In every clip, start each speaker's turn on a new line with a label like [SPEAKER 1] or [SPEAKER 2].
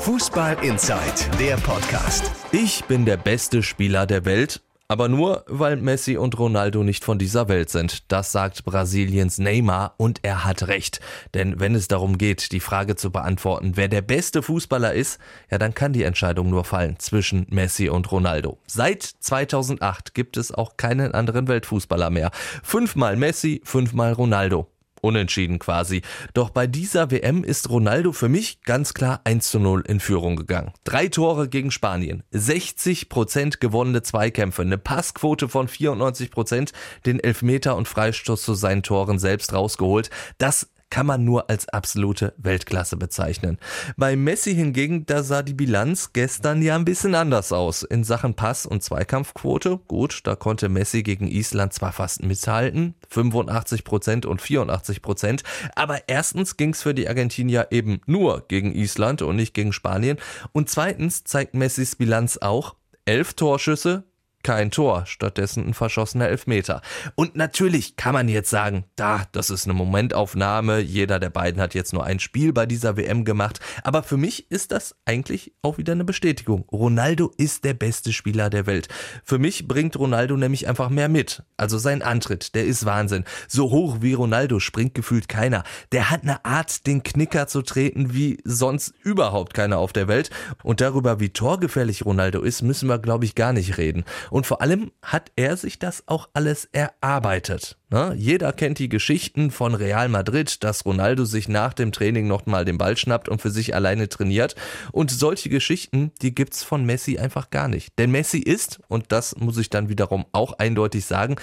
[SPEAKER 1] Fußball Inside, der Podcast.
[SPEAKER 2] Ich bin der beste Spieler der Welt, aber nur, weil Messi und Ronaldo nicht von dieser Welt sind. Das sagt Brasiliens Neymar und er hat recht. Denn wenn es darum geht, die Frage zu beantworten, wer der beste Fußballer ist, ja, dann kann die Entscheidung nur fallen zwischen Messi und Ronaldo. Seit 2008 gibt es auch keinen anderen Weltfußballer mehr. Fünfmal Messi, fünfmal Ronaldo. Unentschieden quasi. Doch bei dieser WM ist Ronaldo für mich ganz klar 1 zu 0 in Führung gegangen. Drei Tore gegen Spanien, 60 Prozent gewonnene Zweikämpfe, eine Passquote von 94 Prozent, den Elfmeter und Freistoß zu seinen Toren selbst rausgeholt. Das kann man nur als absolute Weltklasse bezeichnen. Bei Messi hingegen, da sah die Bilanz gestern ja ein bisschen anders aus. In Sachen Pass- und Zweikampfquote, gut, da konnte Messi gegen Island zwar fast mithalten, 85 Prozent und 84 Prozent, aber erstens ging es für die Argentinier eben nur gegen Island und nicht gegen Spanien und zweitens zeigt Messis Bilanz auch, elf Torschüsse, kein Tor, stattdessen ein verschossener Elfmeter. Und natürlich kann man jetzt sagen, da, das ist eine Momentaufnahme, jeder der beiden hat jetzt nur ein Spiel bei dieser WM gemacht, aber für mich ist das eigentlich auch wieder eine Bestätigung. Ronaldo ist der beste Spieler der Welt. Für mich bringt Ronaldo nämlich einfach mehr mit. Also sein Antritt, der ist Wahnsinn. So hoch wie Ronaldo springt gefühlt keiner. Der hat eine Art, den Knicker zu treten, wie sonst überhaupt keiner auf der Welt. Und darüber, wie torgefährlich Ronaldo ist, müssen wir, glaube ich, gar nicht reden. Und vor allem hat er sich das auch alles erarbeitet. Ne? Jeder kennt die Geschichten von Real Madrid, dass Ronaldo sich nach dem Training noch mal den Ball schnappt und für sich alleine trainiert. Und solche Geschichten, die gibt's von Messi einfach gar nicht. Denn Messi ist, und das muss ich dann wiederum auch eindeutig sagen,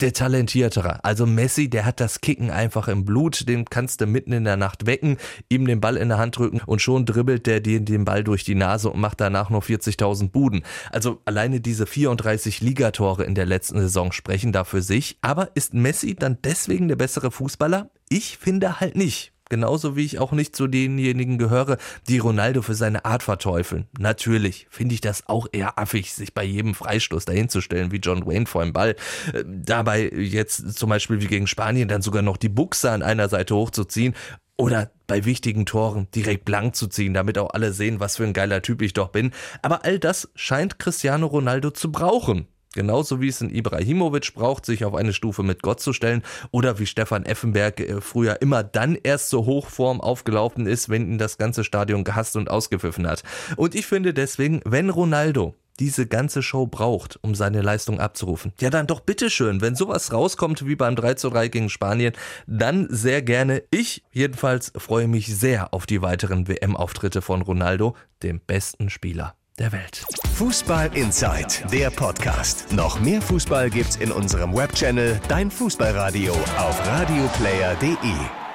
[SPEAKER 2] der talentiertere. Also Messi, der hat das Kicken einfach im Blut, den kannst du mitten in der Nacht wecken, ihm den Ball in der Hand drücken und schon dribbelt der dir den Ball durch die Nase und macht danach noch 40.000 Buden. Also alleine diese 34 Ligatore in der letzten Saison sprechen da für sich. Aber ist Messi Messi dann deswegen der bessere Fußballer? Ich finde halt nicht. Genauso wie ich auch nicht zu denjenigen gehöre, die Ronaldo für seine Art verteufeln. Natürlich finde ich das auch eher affig, sich bei jedem Freistoß dahinzustellen, wie John Wayne vor dem Ball. Äh, dabei jetzt zum Beispiel wie gegen Spanien dann sogar noch die Buchse an einer Seite hochzuziehen oder bei wichtigen Toren direkt blank zu ziehen, damit auch alle sehen, was für ein geiler Typ ich doch bin. Aber all das scheint Cristiano Ronaldo zu brauchen. Genauso wie es ein Ibrahimovic braucht, sich auf eine Stufe mit Gott zu stellen oder wie Stefan Effenberg äh, früher immer dann erst zur Hochform aufgelaufen ist, wenn ihn das ganze Stadion gehasst und ausgepfiffen hat. Und ich finde deswegen, wenn Ronaldo diese ganze Show braucht, um seine Leistung abzurufen. Ja, dann doch bitteschön, wenn sowas rauskommt wie beim 3 zu 3 gegen Spanien, dann sehr gerne. Ich jedenfalls freue mich sehr auf die weiteren WM-Auftritte von Ronaldo, dem besten Spieler der Welt.
[SPEAKER 1] Fußball Inside, der Podcast. Noch mehr Fußball gibt's in unserem Webchannel Dein Fußballradio auf radioplayer.de.